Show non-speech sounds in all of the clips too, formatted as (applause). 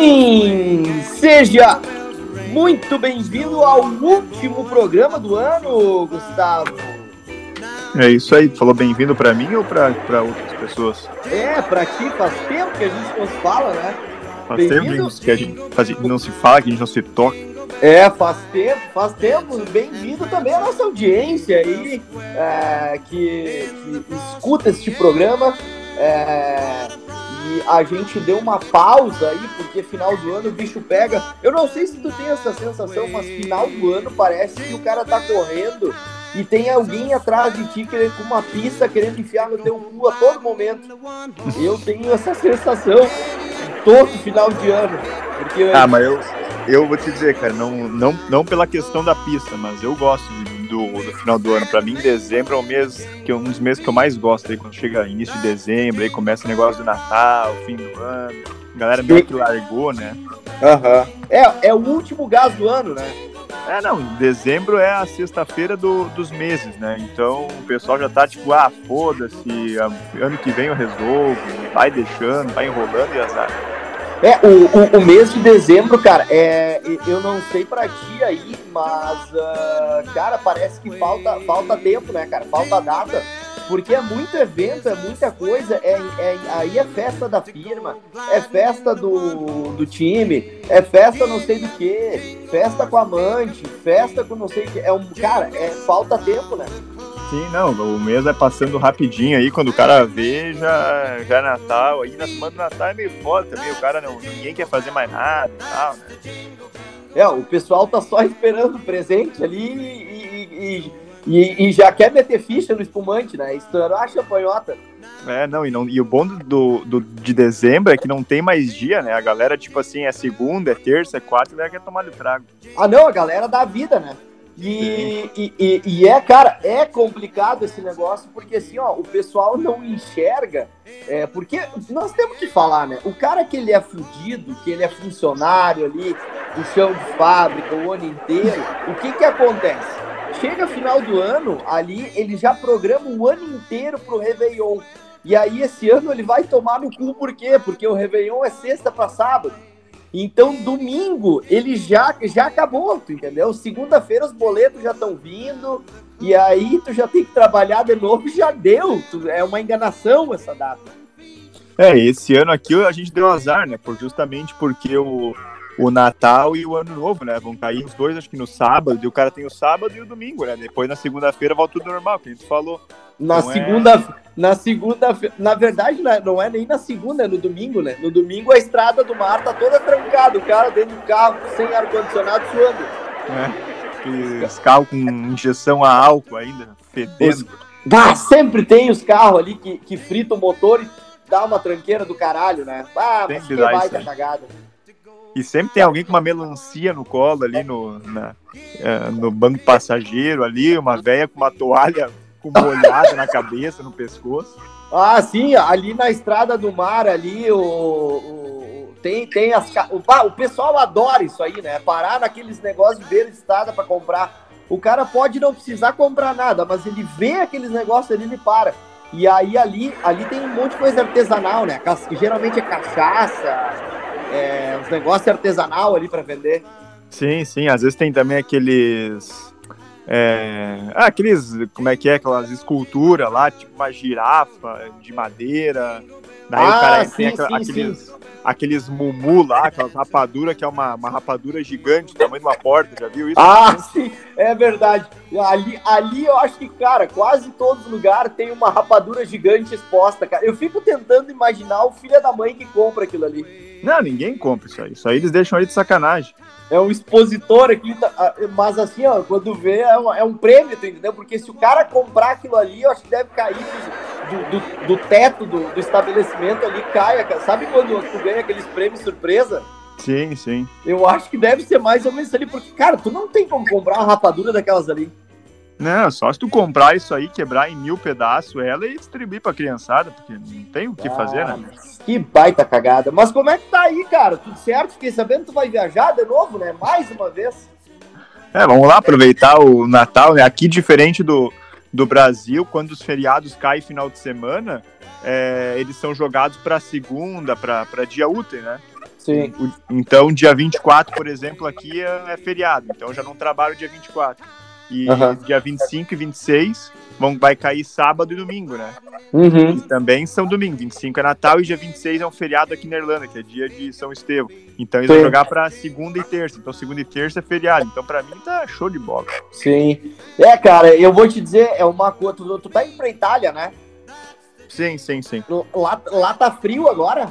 Sim! Seja muito bem-vindo ao último programa do ano, Gustavo. É isso aí, falou bem-vindo para mim ou para outras pessoas? É, para ti, faz tempo que a gente não se fala, né? Faz tempo que a gente faz, não se fala, que a gente não se toca. É, faz tempo, faz tempo. Bem-vindo também à nossa audiência aí, é, que, que, escuta este programa. É, e a gente deu uma pausa aí, porque final do ano o bicho pega. Eu não sei se tu tem essa sensação, mas final do ano parece que o cara tá correndo e tem alguém atrás de ti querendo, com uma pista querendo enfiar no teu cu a todo momento. Eu tenho essa sensação todo final de ano. Porque ah, mas eu, eu vou te dizer, cara, não, não, não pela questão da pista, mas eu gosto do, do final do ano. Para mim, dezembro é o mês que um dos meses que eu mais gosto aí quando chega início de dezembro, aí começa o negócio do Natal, fim do ano. A galera meio que largou, né? Aham. Uhum. É, é o último gás do ano, né? É, não, dezembro é a sexta-feira do, dos meses, né? Então o pessoal já tá tipo, ah, foda-se, ano que vem eu resolvo, vai deixando, vai enrolando e azar. É, o, o, o, mês de dezembro, cara, é, eu não sei pra ti aí, mas, uh, cara, parece que falta, falta tempo, né, cara? Falta data. Porque é muito evento, é muita coisa, é, é, aí é festa da firma, é festa do, do time, é festa não sei do que, festa com amante, festa com não sei o que. É um, cara, é falta tempo, né? Sim, não, o mês vai passando rapidinho aí, quando o cara vê, já, já é Natal, aí na semana do Natal é meio foda também, o cara não, ninguém quer fazer mais nada e tal, né? É, o pessoal tá só esperando o presente ali e, e, e, e já quer meter ficha no espumante, né? Estourar a champanhota. É, não, e, não, e o bom do, do, de dezembro é que não tem mais dia, né? A galera, tipo assim, é segunda, é terça, é quarta, e a galera quer tomar de trago. Ah, não, a galera dá vida, né? E, e, e, e, é, cara, é complicado esse negócio, porque assim, ó, o pessoal não enxerga, é, porque nós temos que falar, né? O cara que ele é fudido, que ele é funcionário ali, do chão de fábrica o ano inteiro, o que que acontece? Chega final do ano, ali, ele já programa o ano inteiro pro Réveillon. E aí, esse ano, ele vai tomar no cu, por quê? Porque o Réveillon é sexta para sábado. Então, domingo, ele já, já acabou, entendeu? Segunda-feira os boletos já estão vindo, e aí tu já tem que trabalhar de novo, já deu. Tu, é uma enganação essa data. É, esse ano aqui a gente deu azar, né? Por, justamente porque o, o Natal e o Ano Novo, né? Vão cair os dois, acho que no sábado, e o cara tem o sábado e o domingo, né? Depois na segunda-feira volta tudo normal, que a gente falou. Na não segunda, é... na segunda, na verdade, né, não é nem na segunda, é no domingo, né? No domingo a estrada do mar tá toda trancada, o cara dentro do carro sem ar-condicionado suando. É, os carros com injeção a álcool ainda, fedendo. Os... sempre tem os carros ali que, que fritam o motor e dá uma tranqueira do caralho, né? Ah, mas que baita cagada. E sempre tem alguém com uma melancia no colo ali no, na, é, no banco passageiro ali, uma velha com uma toalha com molhada na cabeça, no pescoço. Ah, sim, ali na estrada do mar, ali, o, o tem, tem as. O, o pessoal adora isso aí, né? Parar naqueles negócios beira de estrada para comprar. O cara pode não precisar comprar nada, mas ele vê aqueles negócios ali, ele para. E aí ali, ali tem um monte de coisa artesanal, né? Geralmente é cachaça, é, uns negócios artesanal ali para vender. Sim, sim. Às vezes tem também aqueles é, ah, aqueles, como é que é, aquelas esculturas lá, tipo uma girafa de madeira. Daí ah, o cara sim, tem sim, aqueles, sim. aqueles mumu lá, aquela rapadura que é uma, uma rapadura gigante, tamanho de uma porta, já viu isso? Ah, (laughs) sim, é verdade. Ali, ali eu acho que, cara, quase todos os lugares tem uma rapadura gigante exposta, cara. Eu fico tentando imaginar o filho da mãe que compra aquilo ali. Não, ninguém compra isso aí. Isso aí eles deixam aí de sacanagem é um expositor aqui, tá, ah, mas assim, ó, quando vê, é um, é um prêmio, tu entendeu? Porque se o cara comprar aquilo ali, eu acho que deve cair do, do, do teto do, do, estabelecimento ali, caia. Sabe quando tu ganha aqueles prêmios surpresa? Sim, sim. Eu acho que deve ser mais ou menos ali, porque, cara, tu não tem como comprar uma rapadura daquelas ali. Não, só se tu comprar isso aí, quebrar em mil pedaços ela e distribuir pra criançada, porque não tem o que ah, fazer, né? Que baita cagada. Mas como é que tá aí, cara? Tudo certo? Fiquei sabendo que tu vai viajar de novo, né? Mais uma vez. É, vamos lá aproveitar o Natal, né? Aqui, diferente do, do Brasil, quando os feriados caem final de semana, é, eles são jogados para segunda, para dia útil, né? Sim. Então, dia 24, por exemplo, aqui é, é feriado. Então, eu já não trabalho dia 24. E Aham. dia 25 e 26 vão, vai cair sábado e domingo, né? Uhum. E também são domingo. 25 é Natal e dia 26 é um feriado aqui na Irlanda, que é dia de São Estevão. Então, eles Sim. vão jogar pra segunda e terça. Então, segunda e terça é feriado. Então, pra mim, tá show de bola. Sim. É, cara, eu vou te dizer, é uma coisa. Tu, tu tá indo pra Itália, né? Sim, sim, sim. Lá, lá tá frio agora?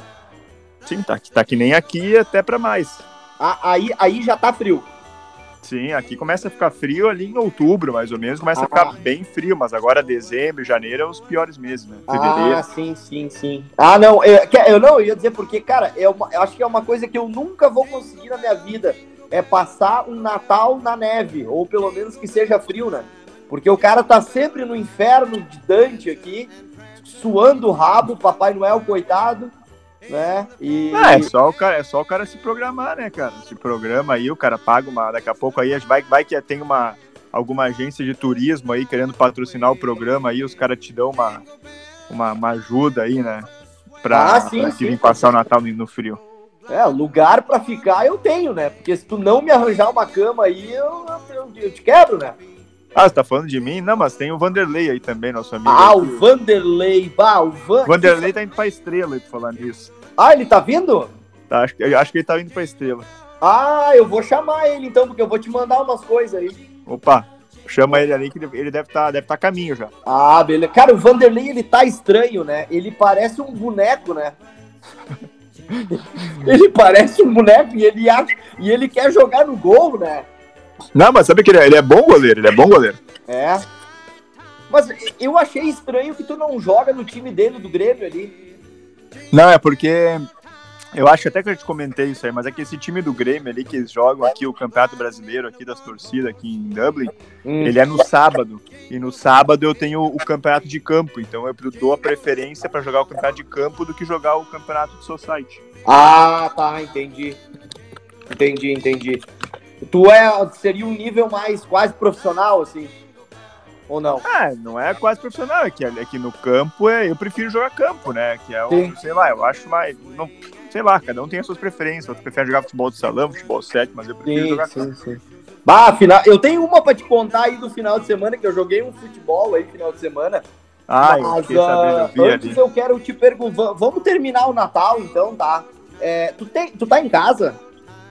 Sim, tá, tá que nem aqui, até pra mais. Ah, aí, aí já tá frio. Sim, aqui começa a ficar frio ali em outubro, mais ou menos, começa Ah. a ficar bem frio, mas agora dezembro, janeiro é os piores meses, né? Fevereiro. Ah, sim, sim, sim. Ah, não, eu, eu não eu ia dizer porque, cara, é uma, eu acho que é uma coisa que eu nunca vou conseguir na minha vida. É passar um Natal na neve, ou pelo menos que seja frio, né? Porque o cara tá sempre no inferno de Dante aqui, suando o rabo, Papai Noel, coitado, né? E. Ah, é só, o cara, é só o cara se programar, né, cara? Se programa aí, o cara paga uma. Daqui a pouco aí vai, vai que tem uma alguma agência de turismo aí querendo patrocinar o programa aí, os caras te dão uma, uma, uma ajuda aí, né? Pra, Ah, sim, pra sim. vir passar o Natal no, frio. É, lugar pra ficar eu tenho, né? Porque se tu não me arranjar uma cama aí, eu, eu, eu te quebro, né? Ah, você tá falando de mim? Não, mas tem o Vanderlei aí também, nosso amigo. Ah, aí. o Vanderlei, bah, o Van... O Vanderlei tá indo pra estrela aí, pra falar nisso. Ah, ele tá vindo? Tá, acho, acho que ele tá indo pra estrela. Ah, eu vou chamar ele então, porque eu vou te mandar umas coisas aí. Opa, chama ele ali que ele deve estar deve tá a caminho já. Ah, beleza. Cara, o Vanderlei, ele tá estranho, né? Ele parece um boneco, né? (laughs) ele parece um boneco e ele, acha, e ele quer jogar no gol, né? Não, mas sabe que ele é, ele é bom goleiro, ele é bom goleiro. É. Mas eu achei estranho que tu não joga no time dele, do Grêmio ali. Não, é porque eu acho até que eu te comentei isso aí, mas é que esse time do Grêmio ali que eles jogam aqui o Campeonato Brasileiro aqui das torcidas aqui em Dublin, Hum. ele é no sábado. E no sábado eu tenho o campeonato de campo, então eu dou a preferência pra jogar o campeonato de campo do que jogar o campeonato de society. Ah, tá, entendi. Entendi, entendi. Tu é, seria um nível mais quase profissional, assim? Ou não? Ah, não é quase profissional, é que aqui no campo é, eu prefiro jogar campo, né? Que é Sim. o, sei lá, eu acho mais. Não, sei lá, cada um tem as suas preferências. Outros preferem jogar futebol de salão, futebol 7, mas eu prefiro jogar campo. sim. Bah, final, eu tenho uma pra te contar aí do final de semana, que eu joguei um futebol aí final de semana. Ah, mas eu vi antes ali. eu quero te perguntar, vamos terminar o Natal então, tá? É, tu, tem, tu tá em casa?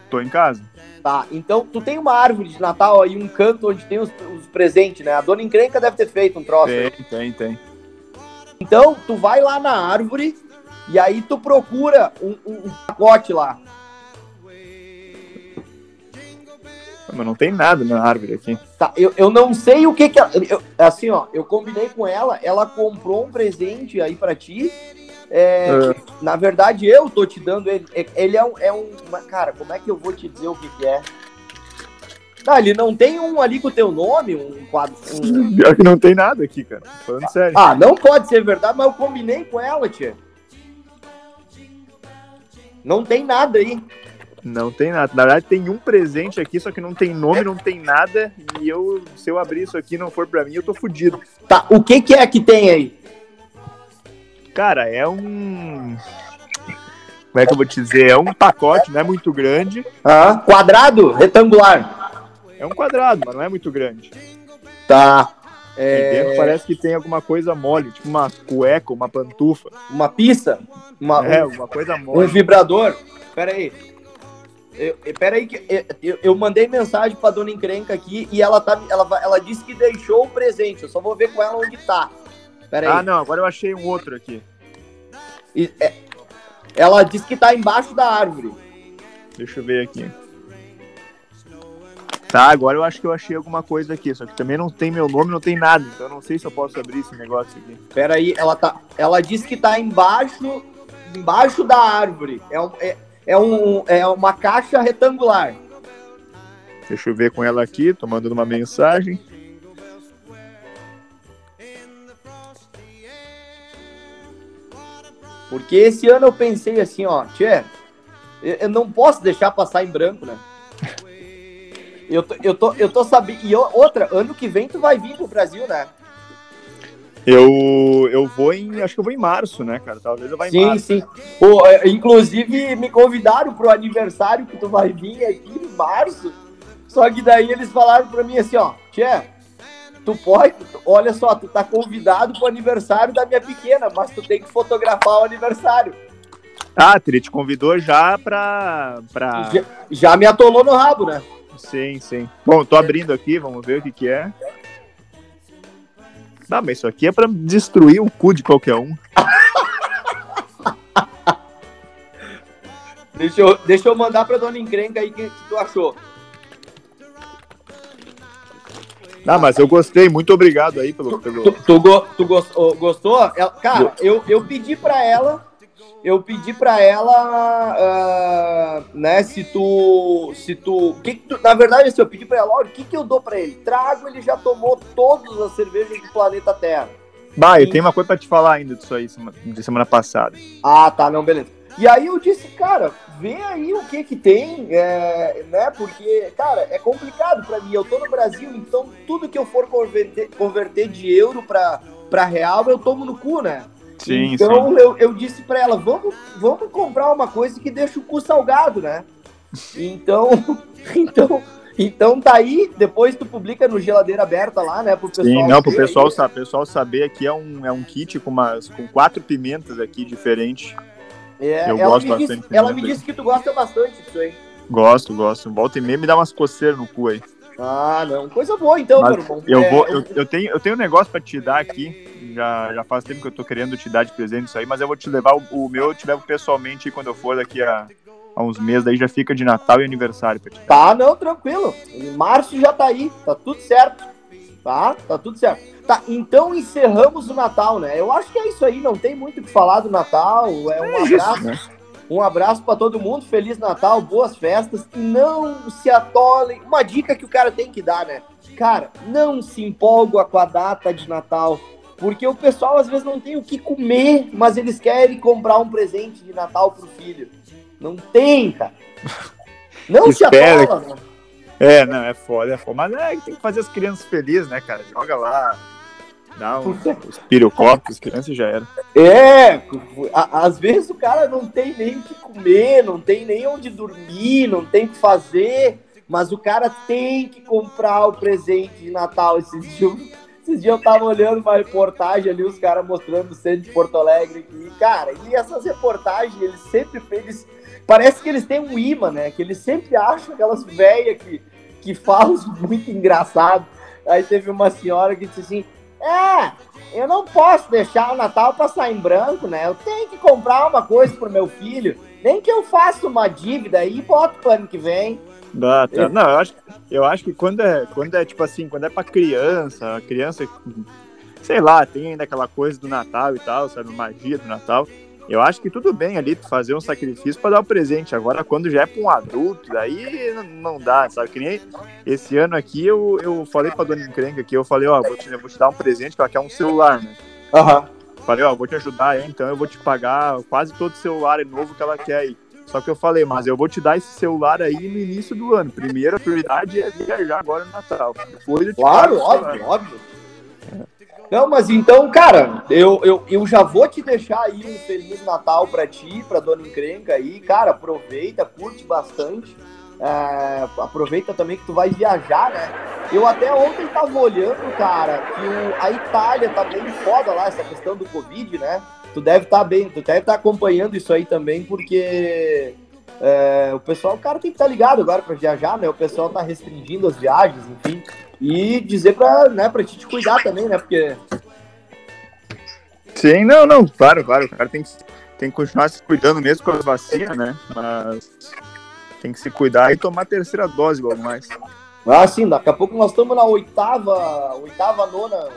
Tô em casa. Tá, então tu tem uma árvore de Natal aí, um canto onde tem os, os presentes, né? A dona encrenca deve ter feito um troço. Tem, tem, tem. Então, tu vai lá na árvore e aí tu procura um, um- um pacote lá. Mas não tem nada na árvore aqui. Tá, eu, eu não sei o que que ela, eu- assim, ó, eu combinei com ela, ela comprou um presente aí pra ti. É, É. na verdade, eu tô te dando ele. É- Ele é um, é um. Cara, como é que eu vou te dizer o que, que é? Não, ele não tem um ali com o teu nome, um quadro. um- (laughs) Pior que não tem nada aqui, cara. Tô Falando sério. Ah, não pode ser verdade, mas eu combinei com ela, tia. Não tem nada aí. Não tem nada. Na verdade, tem um presente aqui, só que não tem nome, não tem nada. E eu, se eu abrir isso aqui e não for pra mim, eu tô fudido. Tá, o que que é que tem aí? Cara, é um. Como é que eu vou te dizer? É um pacote, não é muito grande. Ah, quadrado? Retangular? É um quadrado, mas não é muito grande. Tá. É, parece que tem alguma coisa mole, tipo uma cueca, uma pantufa. uma pista? Uma, É, um- alguma coisa Um mole. vibrador? Pera aí. Eu, eu- pera aí que eu, eu- eu mandei mensagem pra dona encrenca aqui e ela, tá, ela, ela disse que deixou o presente. Eu só vou ver com ela onde tá. Pera aí. Ah, não, agora eu achei um outro aqui. E- é, ela disse que tá embaixo da árvore. Deixa eu ver aqui. Tá, agora eu acho que eu achei alguma coisa aqui, só que também não tem meu nome, não tem nada, então eu não sei se eu posso abrir esse negócio aqui. Pera aí, ela, tá, ela disse que tá embaixo, embaixo da árvore. É, um, é, é, um, é uma caixa retangular. Deixa eu ver com ela aqui, tô mandando uma mensagem. Porque esse ano eu pensei assim, ó, tchê, eu, não posso deixar passar em branco, né? (laughs) Eu tô, eu tô, eu tô sabendo. E outra, ano que vem tu vai vir pro Brasil, né? Eu, eu vou em. Acho que eu vou em março, né, cara? Talvez eu vá em sim, março. Sim, sim. É, inclusive, me convidaram pro aniversário que tu vai vir aqui em março. Só que daí eles falaram pra mim assim, ó, Tchê, tu pode, olha só, tu tá convidado pro aniversário da minha pequena, mas tu tem que fotografar o aniversário. Ah, ele te convidou já pra. pra... Já, já me atolou no rabo, né? Sim, sim. Bom, tô abrindo aqui, vamos ver o que que é. Não, mas isso aqui é pra destruir o cu de qualquer um. (laughs) deixa, eu, deixa eu mandar pra dona encrenca aí o que, que tu achou. Ah, mas eu gostei, muito obrigado aí pelo. pelo... Tu, tu, tu, tu gostou? gostou? Cara, eu, eu pedi pra ela eu pedi para ela, uh, né, se tu, se tu, que, que tu, na verdade, assim, eu pedi para ela, olha, o que que eu dou para ele? Trago, ele já tomou todas as cervejas do planeta Terra. Bah, eu tenho uma coisa para te falar ainda disso aí, de semana passada. Ah, tá, não, beleza. E aí eu disse, cara, vê aí o que que tem, é, né, porque, cara, é complicado para mim, eu tô no Brasil, então tudo que eu for converter, converter de euro para real, eu tomo no cu, né? Sim, então sim. Eu, eu disse para ela, vamos, vamos comprar uma coisa que deixa o cu salgado, né? Então, (laughs) então, então tá aí, depois tu publica no geladeira aberta lá, né, pro pessoal. Sim, não, pro pessoal, pessoal saber aqui é um, é um kit com umas com quatro pimentas aqui diferentes. É, eu gosto bastante. Disse, ela me disse que tu gosta bastante disso aí. Gosto, gosto. Volta e meia me dá umas coceiras no cu aí. Ah, não. Coisa boa então, Mas meu irmão. Eu, é, vou, eu, eu, tenho, eu tenho um negócio pra te dar aqui. Já, já faz tempo que eu tô querendo te dar de presente isso aí, mas eu vou te levar o, o meu, eu te levo pessoalmente quando eu for daqui a, a uns meses, daí já fica de Natal e aniversário pra te dar. Tá, não, tranquilo. Em março já tá aí, tá tudo certo. Tá? Tá tudo certo. Tá, então encerramos o Natal, né? Eu acho que é isso aí, não tem muito o que falar do Natal. É um é abraço. Né? Um abraço para todo mundo, Feliz Natal, boas festas e não se atolem. Uma dica que o cara tem que dar, né? Cara, não se empolga com a data de Natal, porque o pessoal às vezes não tem o que comer, mas eles querem comprar um presente de Natal pro filho. Não tem, cara. Não se atola, né? É, não, é foda, é foda. Mas é, tem que fazer as crianças felizes, né, cara? Joga lá Dá um, os pirocópicos, criança já era. É, às vezes o cara não tem nem o que comer, não tem nem onde dormir, não tem o que fazer, mas o cara tem que comprar o presente de Natal. Esses dias, esses dias eu tava olhando uma reportagem ali, os caras mostrando o centro de Porto Alegre aqui. Cara, e essas reportagens, eles sempre eles, parece que eles têm um imã, né? Que eles sempre acham aquelas velhas que, que falam muito engraçado. Aí teve uma senhora que disse assim é, eu não posso deixar o Natal passar em branco, né? Eu tenho que comprar uma coisa pro meu filho. Nem que eu faça uma dívida e boto pro ano que vem. Dá, tá. Não, eu acho, eu acho que quando é, quando é tipo assim, quando é pra criança, a criança, sei lá, tem ainda aquela coisa do Natal e tal, sabe, magia do Natal. Eu acho que tudo bem ali tu fazer um sacrifício para dar o presente. Agora, quando já é para um adulto, daí não dá, sabe? Que nem esse ano aqui eu, eu falei pra dona encrenca aqui, eu falei, ó, vou te, vou te dar um presente, que ela quer um celular, né? Aham. Uhum. Falei, ó, vou te ajudar aí, então eu vou te pagar quase todo o celular novo que ela quer aí. Só que eu falei, mas eu vou te dar esse celular aí no início do ano. Primeira prioridade é viajar agora no Natal. Depois eu te claro, óbvio, óbvio. Não, mas então, cara, eu, eu, eu já vou te deixar aí um Feliz Natal pra ti, pra Dona Encrenca aí. Cara, aproveita, curte bastante. É, aproveita também que tu vai viajar, né? Eu até ontem tava olhando, cara, que o, a Itália tá bem foda lá, essa questão do Covid, né? Tu deve estar tá bem, tu deve estar tá acompanhando isso aí também, porque é, o pessoal, o cara tem que estar tá ligado agora para viajar, né? O pessoal tá restringindo as viagens, enfim. E dizer pra, né, pra te cuidar também, né? Porque. Sim, não, não, claro, claro. O cara tem que, tem que continuar se cuidando mesmo com as vacinas, né? Mas tem que se cuidar e tomar a terceira dose logo mais. Ah, sim, daqui a pouco nós estamos na oitava, oitava, nona,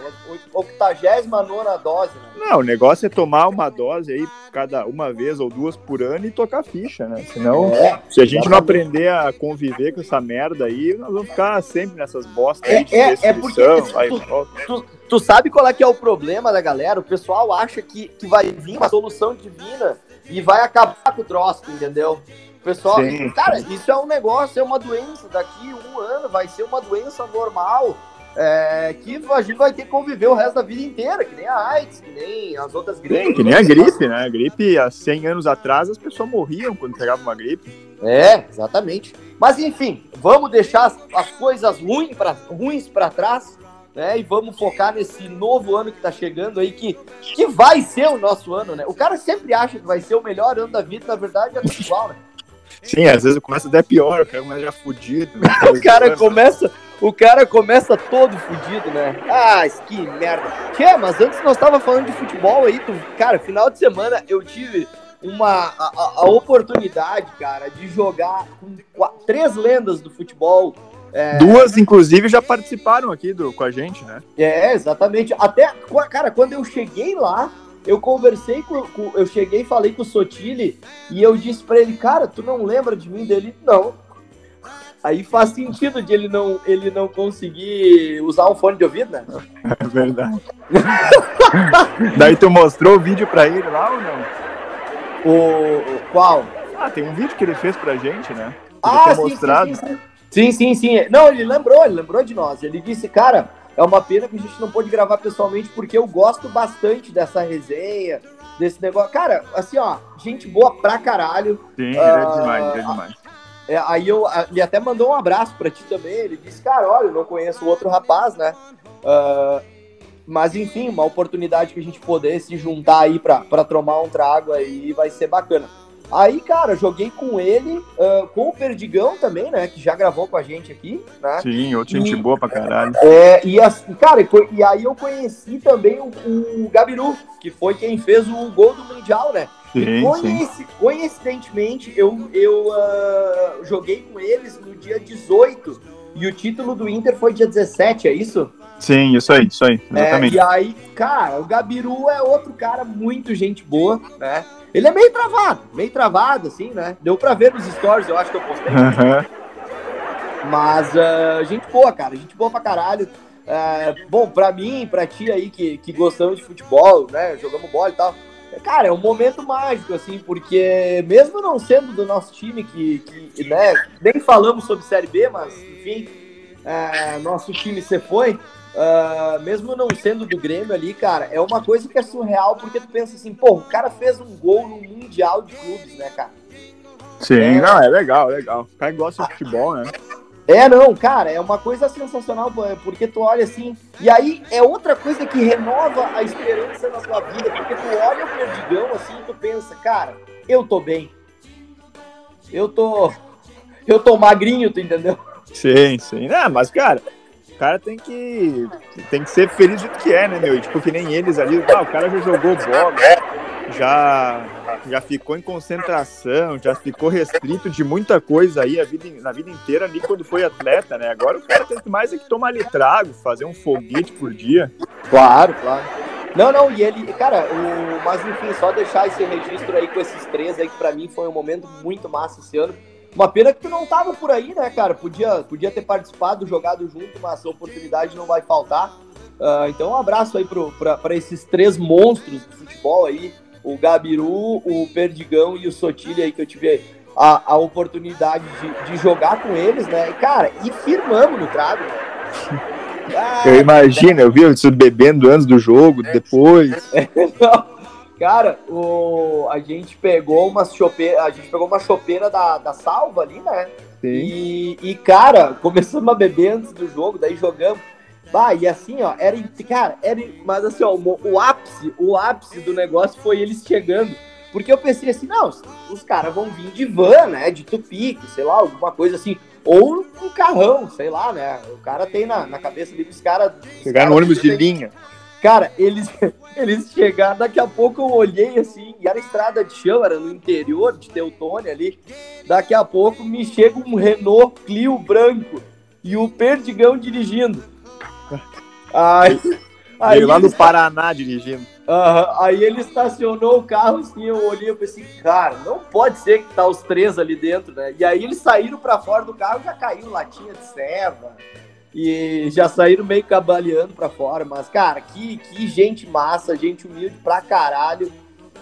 octagésima nona dose. Né? Não, o negócio é tomar uma dose aí cada uma vez ou duas por ano e tocar ficha, né? Senão, é, se a gente não aprender a conviver com essa merda aí, nós vamos ficar sempre nessas bostas é, de é, é porque tu, tu, tu, sabe qual é que é o problema da galera? O pessoal acha que, que vai vir uma solução divina e vai acabar com o troço, entendeu? Pessoal, Sim. cara, isso é um negócio, é uma doença. Daqui um ano vai ser uma doença normal. é, que a gente vai ter que conviver o resto da vida inteira, que nem a AIDS, que nem as outras gripes. Sim, que nem a gripe, né? A gripe, há 100 anos atrás, as pessoas morriam quando pegavam uma gripe. É, exatamente. Mas enfim, vamos deixar as, as coisas ruins para ruins pra trás, né? E vamos focar nesse novo ano que tá chegando aí, que, que vai ser o nosso ano, né? O cara sempre acha que vai ser o melhor ano da vida, na verdade é tudo igual, né? Sim, às vezes começa até pior, o cara começa já fudido. (laughs) O cara começa, o cara começa todo fudido, né? Ah, que merda. Tchê, mas antes nós tava falando de futebol aí, tu, cara, final de semana eu tive uma a, a oportunidade, cara, de jogar com quatro, três lendas do futebol. É... Duas, inclusive, já participaram aqui do, com a gente, né? É, exatamente. Até, cara, quando eu cheguei lá, eu conversei com, com, eu cheguei e falei com o Sotile e eu disse para ele, cara, tu não lembra de mim dele? Não. Aí faz sentido de ele não, ele não conseguir usar um fone de ouvido, né? (laughs) É verdade. (laughs) Daí tu mostrou o vídeo pra ele lá ou não? O, qual? Ah, tem um vídeo que ele fez pra gente, né? Ele ah, sim, mostrado. Sim, sim, sim. sim, sim, sim. Não, ele lembrou, ele lembrou de nós. Ele disse, cara, é uma pena que a gente não pôde gravar pessoalmente, porque eu gosto bastante dessa resenha, desse negócio. Cara, assim, ó, gente boa pra caralho. Sim, ele é demais, ele é demais. É, aí eu, ele até mandou um abraço pra ti também. Ele disse, cara, olha, eu não conheço o outro rapaz, né? Uh, mas enfim, uma oportunidade que a gente poder se juntar aí pra, pra tomar um trago aí vai ser bacana. Aí, cara, joguei com ele, uh, com o Perdigão também, né? Que já gravou com a gente aqui, né? Sim, outra gente boa pra caralho. É, e, assim, cara, e aí eu conheci também o, o, Gabiru, que foi quem fez o gol do Mundial, né? Sim. Coincidentemente, eu, eu uh, joguei com eles no dia 18 e o título do Inter foi dia 17, é isso? Sim, isso aí, isso aí, exatamente. É, e aí, cara, o Gabiru é outro cara muito gente boa, né? Ele é meio travado, meio travado, assim, né? Deu pra ver nos stories, eu acho que eu postei. Uhum. Mas, uh, gente boa, cara, gente boa pra caralho. Uh, bom, pra mim, pra ti aí que, que gostamos de futebol, né? Jogamos bola e tal. Cara, é um momento mágico, assim, porque mesmo não sendo do nosso time, que, que né, nem falamos sobre Série B, mas, enfim, uh, nosso time se foi. Uh, mesmo não sendo do Grêmio ali, cara, é uma coisa que é surreal, porque tu pensa assim, pô, o cara fez um gol no Mundial de Clubes, né, cara? Sim, é, não, é legal, legal. O cara gosta de futebol, né? É, não, cara, é uma coisa sensacional, porque tu olha assim, e aí é outra coisa que renova a esperança na tua vida, porque tu olha o Perdigão assim e tu pensa, cara, eu tô bem. Eu tô. (laughs) Eu tô magrinho, tu entendeu? Sim, sim. Ah, mas, cara, cara tem que, tem que ser feliz do que é, né, meu? E, tipo, que nem eles ali, ah, o cara já jogou bola, já, já ficou em concentração, já ficou restrito de muita coisa aí a vida, na vida inteira ali quando foi atleta, né? Agora o cara tem que mais é que tomar ali trago, fazer um foguete por dia. Claro, claro. Não, não, e ele, cara, o, mas enfim, só deixar esse registro aí com esses três aí, que pra mim foi um momento muito massa esse ano uma pena que tu não tava por aí, né, cara? Podia, podia ter participado, jogado junto, mas a oportunidade não vai faltar. Uh, então, um abraço aí para esses três monstros do futebol aí: o Gabiru, o Perdigão e o Sotilha aí, que eu tive a, a oportunidade de, de jogar com eles, né? E, cara, e firmamos no trago, né? Ah, (laughs) eu imagino, eu vi isso bebendo antes do jogo, depois. (laughs) Cara, o, a gente pegou uma chopeira, a gente pegou uma chopeira da, da salva ali, né? Sim. E, e, cara, começamos a beber antes do jogo, daí jogamos. Bah, e assim, ó, era, cara, era, mas assim, ó, o, o ápice, o ápice do negócio foi eles chegando. Porque eu pensei assim, não, os caras vão vir de van, né, de tupique, sei lá, alguma coisa assim. Ou um carrão, sei lá, né, o cara tem na, na cabeça ali dos caras... Chegar no ônibus de linha. Cara, eles, (laughs) eles chegaram, daqui a pouco eu olhei assim, e era estrada de chão, era no interior de Teutônia ali. Daqui a pouco me chega um Renault Clio branco e o Perdigão dirigindo. Aí, (laughs) aí Veio lá no Paraná dirigindo. Uh, aí ele estacionou o carro assim, eu olhei e pensei, cara, não pode ser que tá os três ali dentro, né? E aí eles saíram para fora do carro, já caiu latinha de ceva, e já saíram meio cabaleando pra fora. Mas, cara, que, que gente massa, gente humilde pra caralho.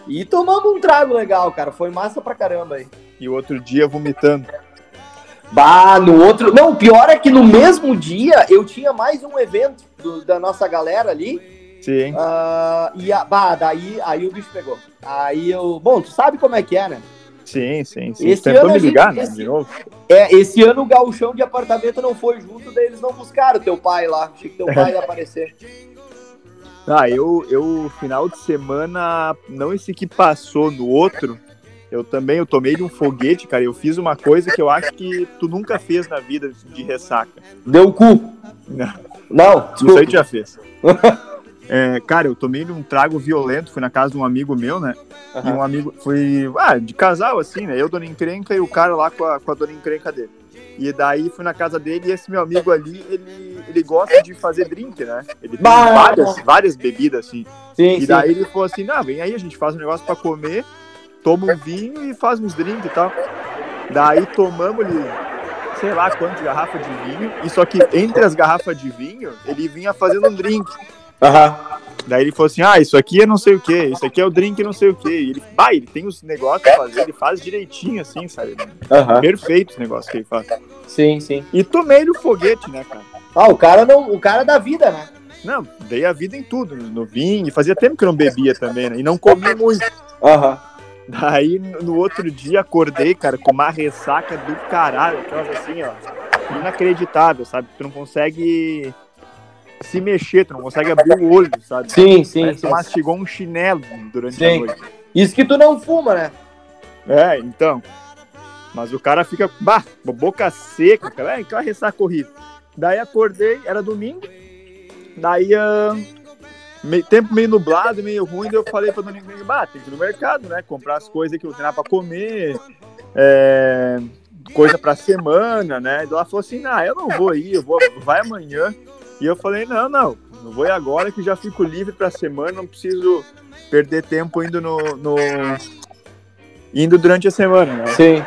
E tomando um trago legal, cara. Foi massa pra caramba aí. E o outro dia vomitando. Bah, no outro. Não, o pior é que no mesmo dia eu tinha mais um evento do, da nossa galera ali. Sim. Uh, e a, bah, daí aí o bicho pegou. Aí eu. Bom, tu sabe como é que é, né? Sim, sim, sim. Esse Tentou ano me ligar, gente, né? Esse, de novo. É, esse ano o gauchão de apartamento não foi junto, daí eles não buscaram teu pai lá. Achei que teu (laughs) pai ia aparecer. Ah, eu, eu, final de semana, não esse que passou no outro, eu também, eu tomei de um foguete, cara. Eu fiz uma coisa que eu acho que tu nunca fez na vida de ressaca. Deu o cu. Não. Não, Isso aí tu já fez. (laughs) é, cara, eu tomei um trago violento, fui na casa de um amigo meu, né? Uhum. E um amigo, foi, ah, de casal, assim, né? Eu, dona encrenca, e o cara lá com a, com a dona encrenca dele. E daí fui na casa dele e esse meu amigo ali, ele, ele gosta de fazer drink, né? Ele tem várias, várias bebidas, assim. Sim, e daí sim. ele falou assim, não, vem aí, a gente faz um negócio pra comer toma um vinho e faz uns drinks e tal. Daí tomamos ali, sei lá quantas garrafas de vinho, e só que entre as garrafas de vinho, ele vinha fazendo um drink. Uhum. Daí ele falou assim: Ah, isso aqui é não sei o que, isso aqui é o drink não sei o que. E ele, bah, ele tem os negócios pra fazer, ele faz direitinho assim, sabe? Uhum. Perfeito os negócios que ele faz. Sim, sim. E tomei no foguete, né, cara? Ah, o cara não, o cara da vida, né? Não, dei a vida em tudo, no vinho, fazia tempo que eu não bebia também, né? E não comi muito. Aham. Uhum. Daí no outro dia acordei, cara, com uma ressaca do caralho, aquelas assim, ó, inacreditável, sabe? Tu não consegue se mexer, tu não consegue abrir o olho, sabe? Sim, sim. Parece sim. Mastigou um chinelo durante sim. a noite. Isso que tu não fuma, né? É, então. Mas o cara fica, bah, boca seca, cara, é aquela ressaca corrida. Daí acordei, era domingo, daí uh, meio, tempo meio nublado, meio ruim, daí eu falei pra dona Ingrid, bah, tem que ir no mercado, né? Comprar as coisas que eu tenho pra comer, é, coisa pra semana, né? E ela falou assim, não, eu não vou ir, eu vou, vai amanhã. E eu falei, não, não, não vou ir agora que já fico livre pra semana, não preciso perder tempo indo no, no indo durante a semana, né? Sim.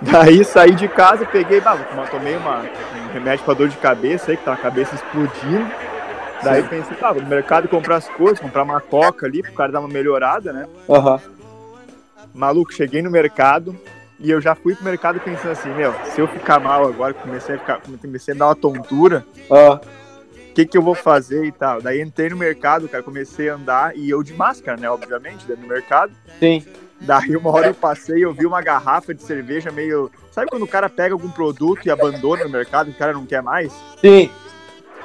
Daí saí de casa, peguei, bah, tomei uma, um remédio pra dor de cabeça aí, que tá a cabeça explodindo. Daí Sim. pensei, tá, vou no mercado comprar as coisas, comprar uma coca ali, pro cara dar uma melhorada, né? Uhum. Maluco, cheguei no mercado e eu já fui pro mercado pensando assim, meu, se eu ficar mal agora, comecei a, ficar, comecei a dar uma tontura, o uhum. que que eu vou fazer e tal? Daí entrei no mercado, cara, comecei a andar e eu de máscara, né, obviamente, dentro do mercado. Sim. Daí uma hora eu passei e eu vi uma garrafa de cerveja meio... Sabe quando o cara pega algum produto e abandona no mercado e o cara não quer mais? Sim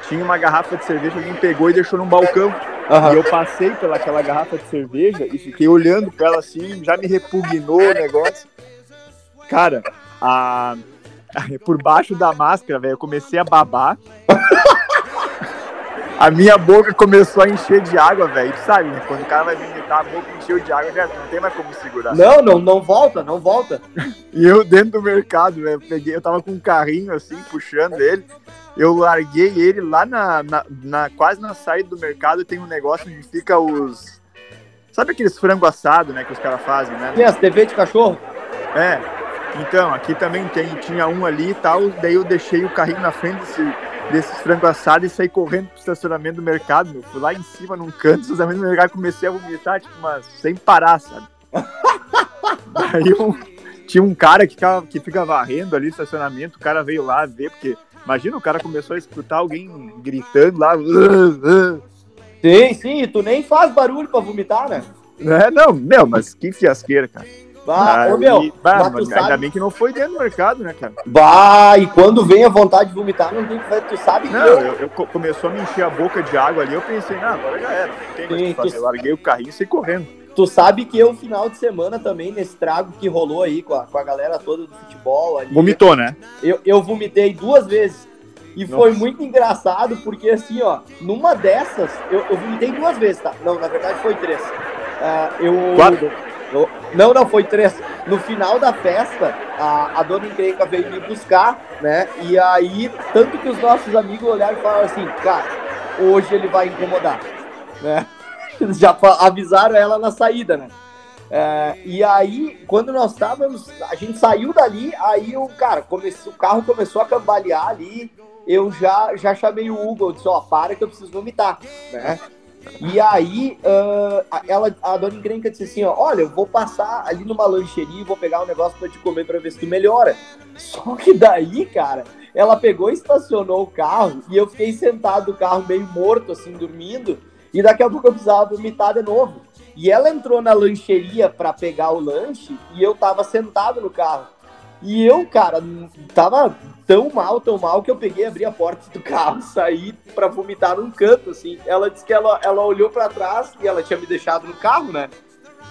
tinha uma garrafa de cerveja, alguém pegou e deixou num balcão. Uhum. E eu passei pelaquela garrafa de cerveja e fiquei olhando pra ela assim, já me repugnou o negócio. Cara, a... (laughs) por baixo da máscara, velho, eu comecei a babar. (laughs) a minha boca começou a encher de água, velho. Sabe, quando o cara vai vomitar, a boca encheu de água, já não tem mais como segurar. Não, não, não volta, não volta. e eu dentro do mercado, velho, peguei, eu tava com um carrinho assim, puxando ele eu larguei ele lá na, na, na, quase na saída do mercado tem um negócio onde fica os sabe aqueles frango assado né que os caras fazem né tem as TV de cachorro é então aqui também tem tinha um ali e tal daí eu deixei o carrinho na frente desse, desses frango assado e saí correndo pro estacionamento do mercado meu. fui lá em cima num canto do estacionamento do mercado comecei a vomitar tipo mas sem parar sabe (laughs) aí um, tinha um cara que, que fica varrendo ali o estacionamento o cara veio lá ver porque Imagina, o cara começou a escutar alguém gritando lá. Sim, sim, tu nem faz barulho pra vomitar, né? É, não, meu, mas que fiasqueira, cara. Bah, Aí, ô, meu, bah, mas ainda sabe... bem que não foi dentro do mercado, né, cara? Bah, e quando vem a vontade de vomitar, não tem que tu sabe que. Não, eu... Eu, começou a me encher a boca de água ali, eu pensei, não, agora já era, não tem mais que fazer. Tu... Eu larguei o carrinho e saí correndo. Tu sabe que eu, final de semana também, nesse trago que rolou aí com a, com a galera toda do futebol. Ali, Vomitou, né? Eu, eu vomitei duas vezes. E Nossa. foi muito engraçado, porque assim, ó, numa dessas, eu, eu vomitei duas vezes, tá? Não, na verdade foi três. Uh, eu, Quatro? Não, não, foi três. No final da festa, a, a dona encrenca veio me buscar, né? E aí, tanto que os nossos amigos olharam e falaram assim, cara, hoje ele vai incomodar, né? (laughs) já avisaram ela na saída, né? É, e aí, quando nós estávamos, a gente saiu dali, aí o cara, comece, o carro começou a cambalear ali, eu já, já chamei o Hugo, eu disse, ó, para que eu preciso vomitar, né? E aí, uh, ela, a dona encrenca disse assim: ó, olha, eu vou passar ali numa lancheria e vou pegar um negócio para te comer para ver se tu melhora. Só que daí, cara, ela pegou estacionou o carro e eu fiquei sentado no carro meio morto, assim, dormindo. E daqui a pouco eu precisava vomitar de novo. E ela entrou na lancheria para pegar o lanche e eu tava sentado no carro. E eu, cara, tava tão mal, tão mal, que eu peguei, abri a porta do carro, (laughs) saí para vomitar num canto, assim. Ela disse que ela, ela olhou para trás e ela tinha me deixado no carro, né?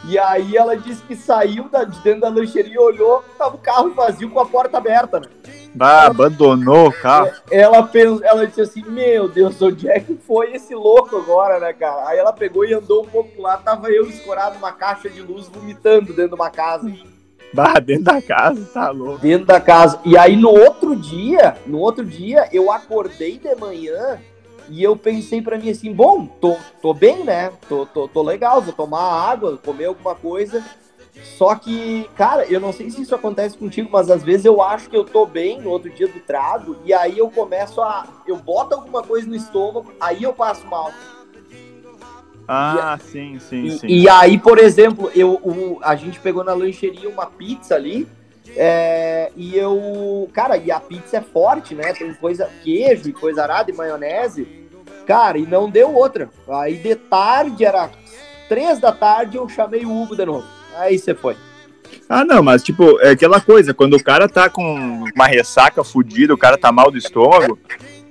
E aí ela disse que saiu da, de dentro da lancheria, olhou, tava o carro vazio com a porta aberta, né? Bah, abandonou o carro. Ela, pensou, ela disse assim, meu Deus, onde é que foi esse louco agora, né, cara? Aí ela pegou e andou um pouco lá, tava eu escorado numa caixa de luz, vomitando dentro de uma casa. Bah, dentro da casa, tá louco. Dentro da casa. E aí no outro dia, no outro dia, eu acordei de manhã e eu pensei para mim assim, bom, tô, tô bem, né? Tô, tô, tô legal, vou tomar água, comer alguma coisa. Só que, cara, eu não sei se isso acontece contigo, mas às vezes eu acho que eu tô bem no outro dia do trago, e aí eu começo a. Eu boto alguma coisa no estômago, aí eu passo mal. Ah, e, sim, sim, e, sim. E aí, por exemplo, eu, o, a gente pegou na lancheria uma pizza ali. É, e eu. Cara, e a pizza é forte, né? Tem coisa, queijo e coisa arada e maionese. Cara, e não deu outra. Aí de tarde, era três da tarde, eu chamei o Hugo de novo. Aí você foi. Ah, não, mas tipo, é aquela coisa, quando o cara tá com uma ressaca fodida, o cara tá mal do estômago,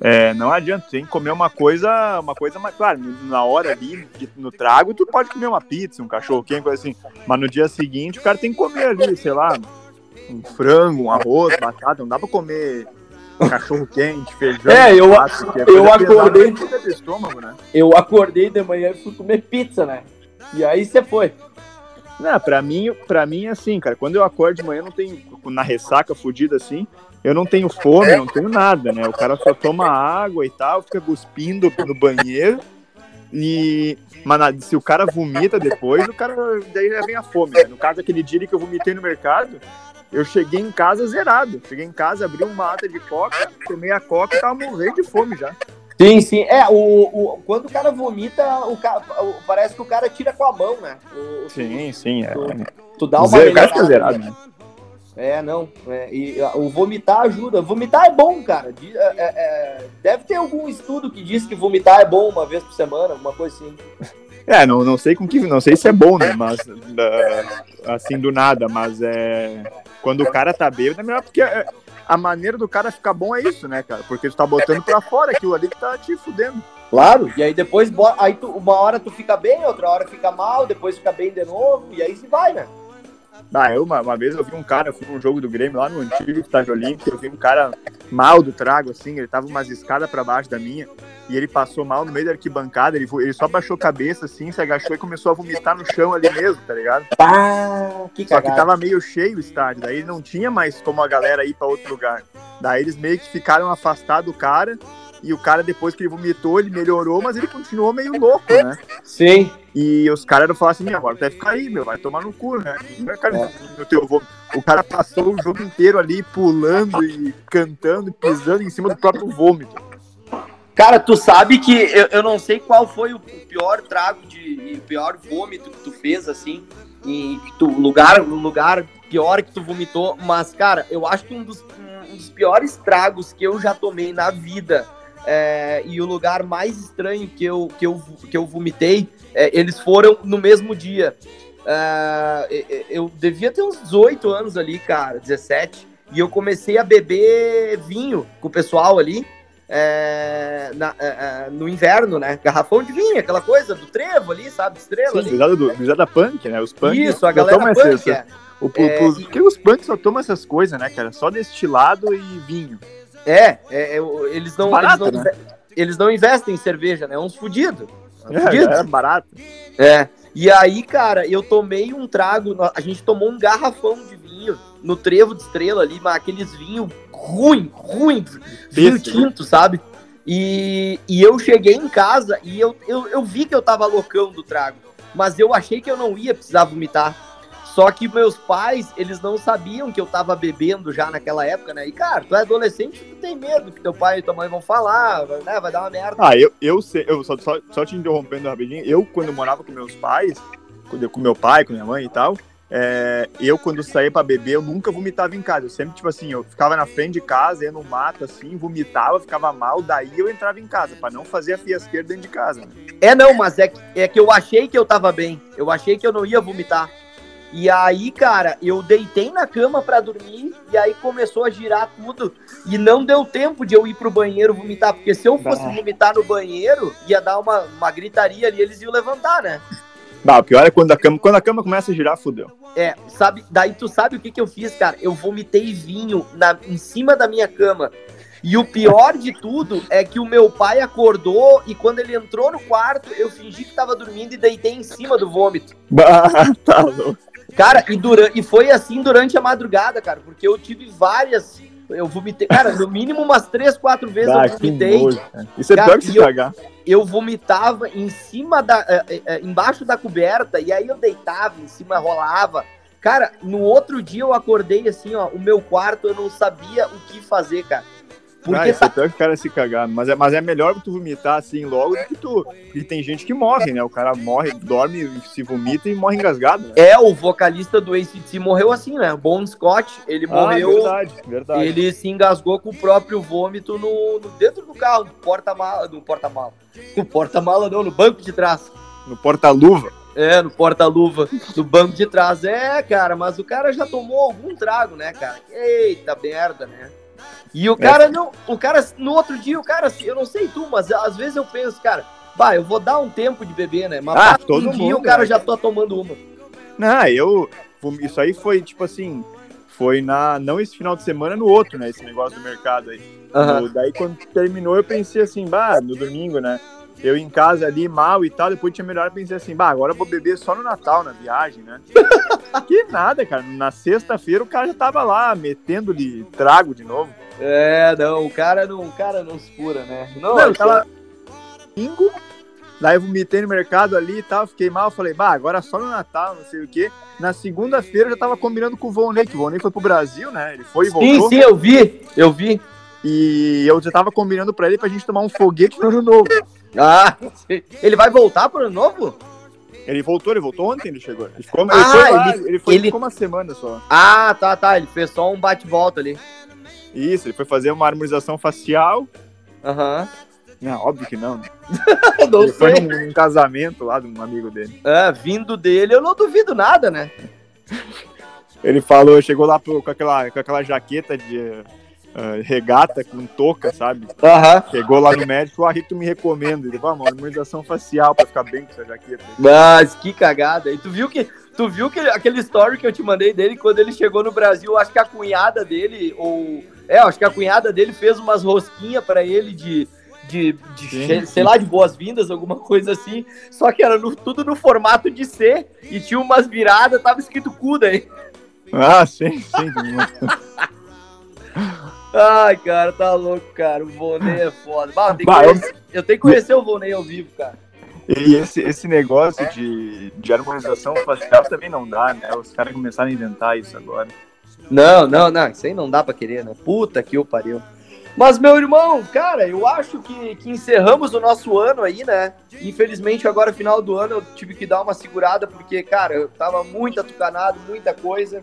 é, não adianta, tem que comer uma coisa, uma coisa mais, claro, na hora ali, no trago, tu pode comer uma pizza, um cachorro quente, coisa assim, mas no dia seguinte o cara tem que comer ali, sei lá, um frango, um arroz, batata, não dá pra comer cachorro quente, feijão. É, eu, é eu acordei de estômago, né? Eu acordei de manhã e fui comer pizza, né? E aí você foi. Não, pra mim, pra mim é assim, cara. Quando eu acordo de manhã, não tenho. Na ressaca fodida assim, eu não tenho fome, não tenho nada, né? O cara só toma água e tal, fica cuspindo no banheiro. E. Mas se o cara vomita depois, o cara. Daí já vem a fome. Né? No caso, aquele dia que eu vomitei no mercado, eu cheguei em casa zerado. Cheguei em casa, abri uma mata de coca, tomei a coca e tava morrendo de fome já. Sim, sim. É, o, o, quando o cara vomita, o cara, parece que o cara tira com a mão, né? O, sim, sim. Tu, é. tu dá uma. O cara fica zerado, né? É, não. É, e, o vomitar ajuda. Vomitar é bom, cara. É, é, é, deve ter algum estudo que diz que vomitar é bom uma vez por semana, alguma coisa assim. É, não, não sei com que. Não sei se é bom, né? Mas assim do nada, mas é. Quando o cara tá bêbado, é melhor porque é, a maneira do cara ficar bom é isso, né, cara? Porque tu tá botando pra fora aquilo ali que tá te fudendo. Claro, e aí depois, aí tu, uma hora tu fica bem, outra hora fica mal, depois fica bem de novo, e aí se vai, né? Ah, eu, uma, uma vez eu vi um cara, eu fui num jogo do Grêmio lá no antigo estádio olímpico, eu vi um cara mal do trago, assim, ele tava umas escadas para baixo da minha, e ele passou mal no meio da arquibancada, ele, ele só baixou a cabeça, assim, se agachou e começou a vomitar no chão ali mesmo, tá ligado? Ah, que Só que tava meio cheio o estádio, daí não tinha mais como a galera ir para outro lugar. Daí eles meio que ficaram afastados do cara, e o cara, depois que ele vomitou, ele melhorou, mas ele continuou meio louco, né? Sim. E os caras falaram assim, agora deve ficar aí, meu, vai tomar no cu, né? Cara, é. teu O cara passou o jogo inteiro ali pulando e cantando e pisando em cima do próprio vômito. Cara, tu sabe que eu, eu não sei qual foi o pior trago de. o pior vômito que tu fez, assim, e tu, lugar, lugar pior que tu vomitou, mas, cara, eu acho que um dos, um dos piores tragos que eu já tomei na vida é, e o lugar mais estranho que eu, que eu, que eu vomitei, é, eles foram no mesmo dia. É, eu devia ter uns 18 anos ali, cara, 17, e eu comecei a beber vinho com o pessoal ali. É, na, é, é, no inverno, né? Garrafão de vinho, aquela coisa do trevo ali, sabe? Estrela. Sim, ali. Do, da punk, né? Os punk. Isso, a galera punk. É. O, é, o, porque os punks só tomam essas coisas, né, cara? Só destilado e vinho. É, é, é eles, não, barato, eles, não, né? eles não investem em cerveja, né? Uns fudidos. É, é barato. É. E aí, cara, eu tomei um trago, a gente tomou um garrafão de vinho no trevo de estrela ali, mas aqueles vinhos ruim, ruim, vinho tinto, sabe? E, e eu cheguei em casa e eu, eu, eu vi que eu tava loucão do trago, mas eu achei que eu não ia precisar vomitar. Só que meus pais, eles não sabiam que eu tava bebendo já naquela época, né? E, cara, tu é adolescente, tu tem medo que teu pai e tua mãe vão falar, né? Vai dar uma merda. Ah, eu, eu sei, eu só, só, só te interrompendo rapidinho, eu quando morava com meus pais, com meu pai, com minha mãe e tal, é, eu, quando saía pra beber, eu nunca vomitava em casa. Eu sempre, tipo assim, eu ficava na frente de casa, ia no mato, assim, vomitava, ficava mal, daí eu entrava em casa, para não fazer a fiasqueira dentro de casa. Né? É, não, mas é que, é que eu achei que eu tava bem. Eu achei que eu não ia vomitar. E aí, cara, eu deitei na cama para dormir e aí começou a girar tudo. E não deu tempo de eu ir pro banheiro vomitar, porque se eu fosse vomitar no banheiro, ia dar uma, uma gritaria ali, eles iam levantar, né? Bah, o pior é quando a cama, quando a cama começa a girar, fudeu. É, sabe, daí tu sabe o que, que eu fiz, cara? Eu vomitei vinho na, em cima da minha cama. E o pior de tudo é que o meu pai acordou e quando ele entrou no quarto, eu fingi que tava dormindo e deitei em cima do vômito. Bah, (laughs) tá louco. Cara, e, durante, e foi assim durante a madrugada, cara, porque eu tive várias eu vomitei, cara, no mínimo umas três, quatro vezes ah, eu vomitei. Nojo, Isso é cara, pior que se cagar. Eu, eu vomitava em cima da. É, é, embaixo da coberta, e aí eu deitava, em cima rolava. Cara, no outro dia eu acordei assim, ó, o meu quarto eu não sabia o que fazer, cara. Porque ah, isso tá... é pior que o cara se cagar. Mas é, mas é melhor tu vomitar assim logo do que tu. E tem gente que morre, né? O cara morre, dorme, se vomita e morre engasgado. Né? É, o vocalista do ACDC morreu assim, né? Bon Scott, ele ah, morreu. Verdade, verdade. Ele se engasgou com o próprio vômito no, no dentro do carro, no porta-mala. No porta-mala. No porta-mala, não, no banco de trás. No porta-luva. É, no porta-luva do banco de trás. É, cara, mas o cara já tomou algum trago, né, cara? Eita merda, né? E o cara não. O cara, no outro dia, o cara, eu não sei tu, mas às vezes eu penso, cara, vai, eu vou dar um tempo de beber, né? Mas ah, todo um mundo, dia o cara né? já tá tomando uma. Não, eu. Isso aí foi tipo assim. Foi na. Não esse final de semana, no outro, né? Esse negócio do mercado aí. Uhum. Daí quando terminou, eu pensei assim, bah, no domingo, né? Eu em casa ali mal e tal, depois tinha melhor, pensei assim, bah, agora eu vou beber só no Natal, na viagem, né? (laughs) que nada, cara. Na sexta-feira o cara já tava lá, metendo-lhe trago de novo. É, não, o cara não, o cara não se cura, né? Não, não tava... Domingo, daí eu vomitei no mercado ali e tal, fiquei mal, falei, bah, agora só no Natal, não sei o quê. Na segunda-feira eu já tava combinando com o Volney, que o Volney foi pro Brasil, né? Ele foi e voltou. Sim, sim, eu vi, eu vi. E eu já tava combinando pra ele pra gente tomar um foguete no ano novo. Ah, ele vai voltar pro ano novo? Ele voltou, ele voltou ontem, ele chegou. Ele ficou, ah, ele foi, lá, ele, ele, foi ele... ficou uma semana só. Ah, tá, tá. Ele fez só um bate-volta ali. Isso, ele foi fazer uma harmonização facial. Aham. Uhum. Não, óbvio que não. (laughs) Né? não ele sei. foi num, casamento lá de um amigo dele. É, vindo dele, eu não duvido nada, né? ele falou, chegou lá com, aquela, com aquela jaqueta de uh, regata com touca, sabe? Uhum. Chegou lá no médico, o Rito me recomenda. Ele falou, uma harmonização facial pra ficar bem com essa jaqueta. Mas que cagada. E tu viu que tu viu que aquele story que eu te mandei dele quando ele chegou no Brasil, acho que a cunhada dele ou é, acho que a cunhada dele fez umas rosquinhas para ele de de, de sim, sei lá, de boas-vindas, alguma coisa assim. Só que era no, tudo no formato de C e tinha umas viradas, tava escrito cu daí. Ah, sim, sim. (laughs) Ai, cara, tá louco, cara. O Vonei é foda. Bah, eu, tenho conhecer, eu, tenho que conhecer o Vonei ao vivo, cara. E esse, esse negócio de, de harmonização facial também não dá, né? Os caras começaram a inventar isso agora. Não, não, não. Isso aí não dá pra querer, né? Puta que eu pariu. Mas, meu irmão, cara, eu acho que, que encerramos o nosso ano aí, né? Infelizmente, agora, final do ano, eu tive que dar uma segurada, porque, cara, eu tava muito atucanado, muita coisa.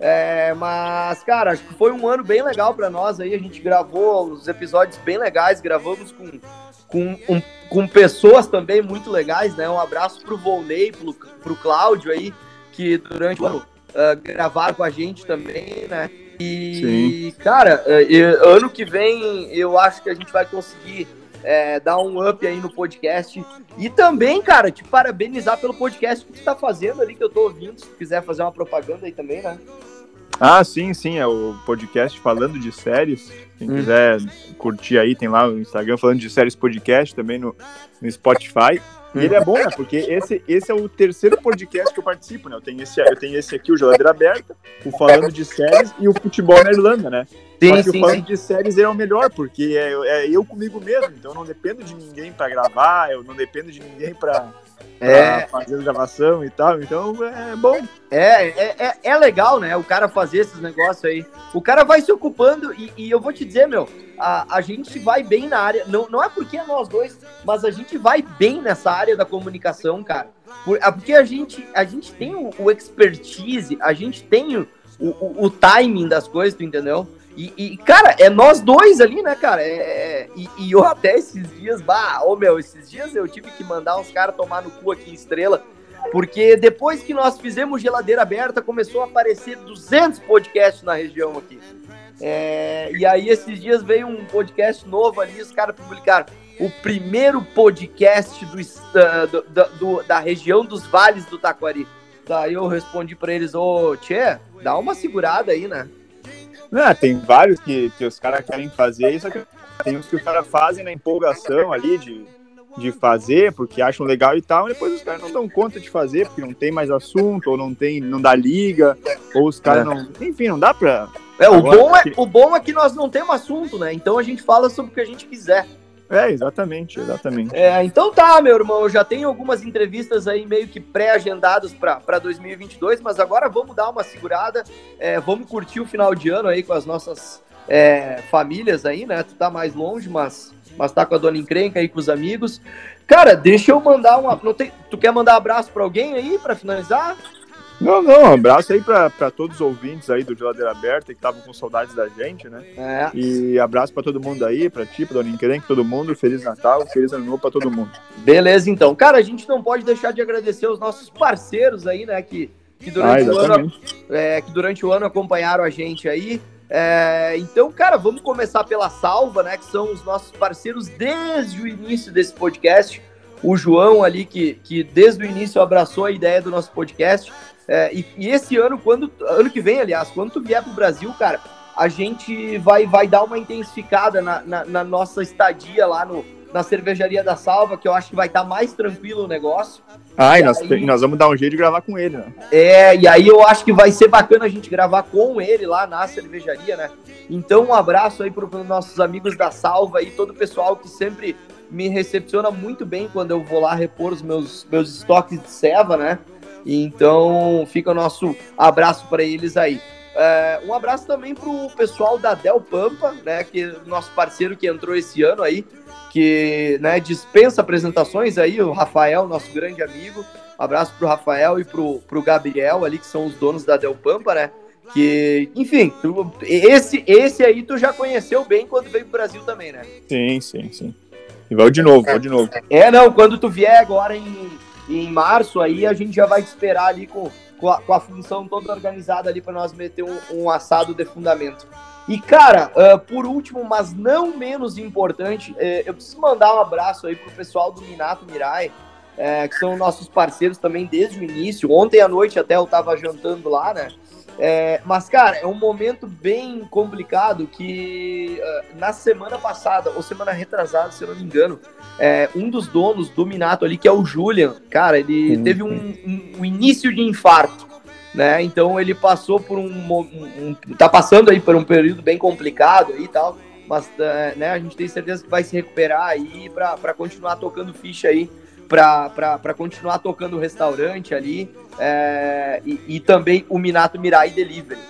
É, mas, cara, acho que foi um ano bem legal para nós aí. A gente gravou os episódios bem legais, gravamos com, com, um, com pessoas também muito legais, né? Um abraço pro Volney, pro, pro Cláudio aí, que durante o ano uh, gravaram com a gente também, né? E, Sim. cara, uh, ano que vem eu acho que a gente vai conseguir é, dar um up aí no podcast. E também, cara, te parabenizar pelo podcast que tu tá fazendo ali, que eu tô ouvindo. Se tu quiser fazer uma propaganda aí também, né? Ah, sim, sim, é o podcast falando de séries. Quem hum. quiser curtir aí, tem lá o Instagram falando de séries podcast também no, no Spotify. E ele é bom, né? Porque esse, esse é o terceiro podcast que eu participo, né? Eu tenho esse, eu tenho esse aqui, o Geladeira Aberta, o Falando de Séries e o Futebol na Irlanda, né? Sim, Só que sim, o falando sim. de séries é o melhor, porque é, é, eu comigo mesmo, então eu não dependo de ninguém para gravar, eu não dependo de ninguém para é. fazer gravação e tal, então é bom. É, é, é, é, legal, né, o cara fazer esses negócios aí. O cara vai se ocupando e, e, eu vou te dizer, meu, a, a gente vai bem na área, não, não é porque é nós dois, mas a gente vai bem nessa área da comunicação, cara. Por, é porque a gente, a gente tem o, o expertise, a gente tem o, o, o timing das coisas, tu entendeu? E, e, cara, é nós dois ali, né, cara? É, é, e, e, eu até esses dias, bah, ô meu, esses dias eu tive que mandar uns caras tomar no cu aqui em Estrela, porque depois que nós fizemos geladeira aberta, começou a aparecer 200 podcasts na região aqui. É, e aí esses dias veio um podcast novo ali, os caras publicaram o primeiro podcast do, do, do, do, da região dos vales do Taquari. Daí eu respondi para eles, ô, Tchê, dá uma segurada aí, né? Não, tem vários que, que os caras querem fazer, só que tem uns que os caras fazem na empolgação ali de, de fazer, porque acham legal e tal, e depois os caras não dão conta de fazer, porque não tem mais assunto, ou não tem, não dá liga, ou os caras é. não. Enfim, não dá pra. É, o, bom é, o bom é que nós não temos assunto, né? Então a gente fala sobre o que a gente quiser. É, exatamente, exatamente. É, então tá, meu irmão, eu já tenho algumas entrevistas aí meio que pré-agendadas para 2022, mas agora vamos dar uma segurada, é, vamos curtir o final de ano aí com as nossas é, famílias aí, né? Tu tá mais longe, mas, mas tá com a dona encrenca aí com os amigos. Cara, deixa eu mandar uma. Não tem, tu quer mandar abraço para alguém aí para finalizar? Não, não, um abraço aí para todos os ouvintes aí do Geladeira Aberta que estavam com saudades da gente, né? É. E abraço para todo mundo aí, para ti, para Dona Inquerenque, todo mundo. Feliz Natal, feliz Ano Novo para todo mundo. Beleza, então. Cara, a gente não pode deixar de agradecer os nossos parceiros aí, né? Que, que, durante, ah, o ano, é, que durante o ano acompanharam a gente aí. É, então, cara, vamos começar pela Salva, né? Que são os nossos parceiros desde o início desse podcast. O João ali, que, que desde o início abraçou a ideia do nosso podcast. É, e, e, esse ano, quando ano que vem, aliás, quando tu vier pro Brasil, cara, a gente vai, vai dar uma intensificada na, na, na nossa estadia lá no, na cervejaria da Salva, que eu acho que vai estar tá mais tranquilo o negócio. Ah, e, nós, aí, nós vamos dar um jeito de gravar com ele, né? É, e aí eu acho que vai ser bacana a gente gravar com ele lá na cervejaria, né? Então, um abraço aí para os nossos amigos da Salva e todo o pessoal que sempre me recepciona muito bem quando eu vou lá repor os meus, meus estoques de ceva, né? Então fica o nosso abraço para eles aí. É, um abraço também para o pessoal da Del Pampa, né, que nosso parceiro que entrou esse ano aí, que né, dispensa apresentações aí, o Rafael, nosso grande amigo. Um abraço para o Rafael e para o Gabriel ali, que são os donos da Del Pampa, né? Que, enfim, esse, esse aí tu já conheceu bem quando veio pro Brasil também, né? Sim, sim, sim. E vai de novo, vai de novo. É, não, quando tu vier agora em em março aí a gente já vai te esperar ali com, com, a, com a função toda organizada ali para nós meter um, um, assado de fundamento. E cara, uh, por último, mas não menos importante, uh, eu preciso mandar um abraço aí pro pessoal do Minato Mirai, uh, que são nossos parceiros também desde o início. Ontem à noite até eu tava jantando lá, né? É, mas, cara, é um momento bem complicado que uh, na semana passada, ou semana retrasada, se eu não me engano, é, um dos donos do Minato ali, que é o Julian, cara, ele sim, teve um, um, um, início de infarto, né? Então ele passou por um, um, tá passando aí por um período bem complicado aí e tal, mas uh, né, a gente tem certeza que vai se recuperar aí para continuar tocando ficha aí para continuar tocando o restaurante ali é, e, e, também o Minato Mirai Delivery.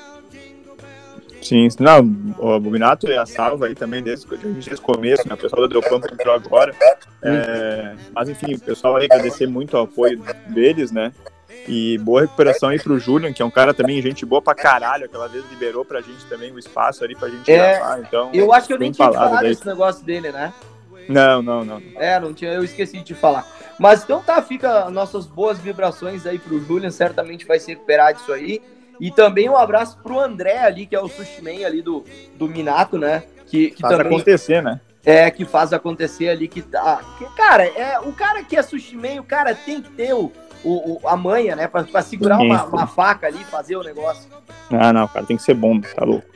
Sim, não, o Minato e a Salva aí também desde, desde o começo, né? O pessoal do Delpampo entrou agora. É, mas enfim, o pessoal aí agradecer muito o apoio deles, né? E boa recuperação aí pro Julian, que é um cara também, gente boa pra caralho. Aquela vez liberou pra gente também o espaço ali pra gente é, gravar. Então, eu acho que eu nem tinha falado desse negócio dele, né? Não, não, não. É, não tinha, eu esqueci de falar. Mas então tá, fica nossas boas vibrações aí pro Julian, certamente vai se recuperar disso aí. E também um abraço pro André ali, que é o sushi man ali do, do Minato, né? Que, que faz também, acontecer, né? É, que faz acontecer ali, que tá... Que, cara, é, o cara que é sushi man, o cara tem que ter o, o, a manha, né? Pra, pra segurar uma, uma, faca ali e fazer o negócio. Ah, não, cara, tem que ser bom, tá louco.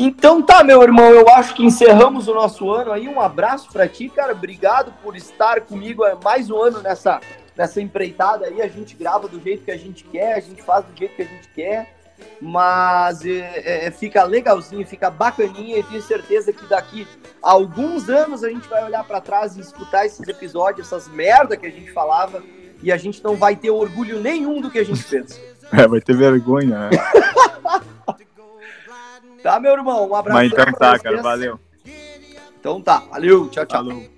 Então tá, meu irmão, eu acho que encerramos o nosso ano aí. Um abraço para ti, cara. Obrigado por estar comigo é mais um ano nessa, nessa empreitada aí. A gente grava do jeito que a gente quer, a gente faz do jeito que a gente quer. Mas é, é, fica legalzinho, fica bacaninha e tenho certeza que daqui a alguns anos a gente vai olhar para trás e escutar esses episódios, essas merda que a gente falava e a gente não vai ter orgulho nenhum do que a gente fez. (laughs) É, vai ter vergonha, né? (laughs) tá, meu irmão? Um abraço. Mas então tá, cara, valeu. Então tá, valeu, tchau, tchau. Falou.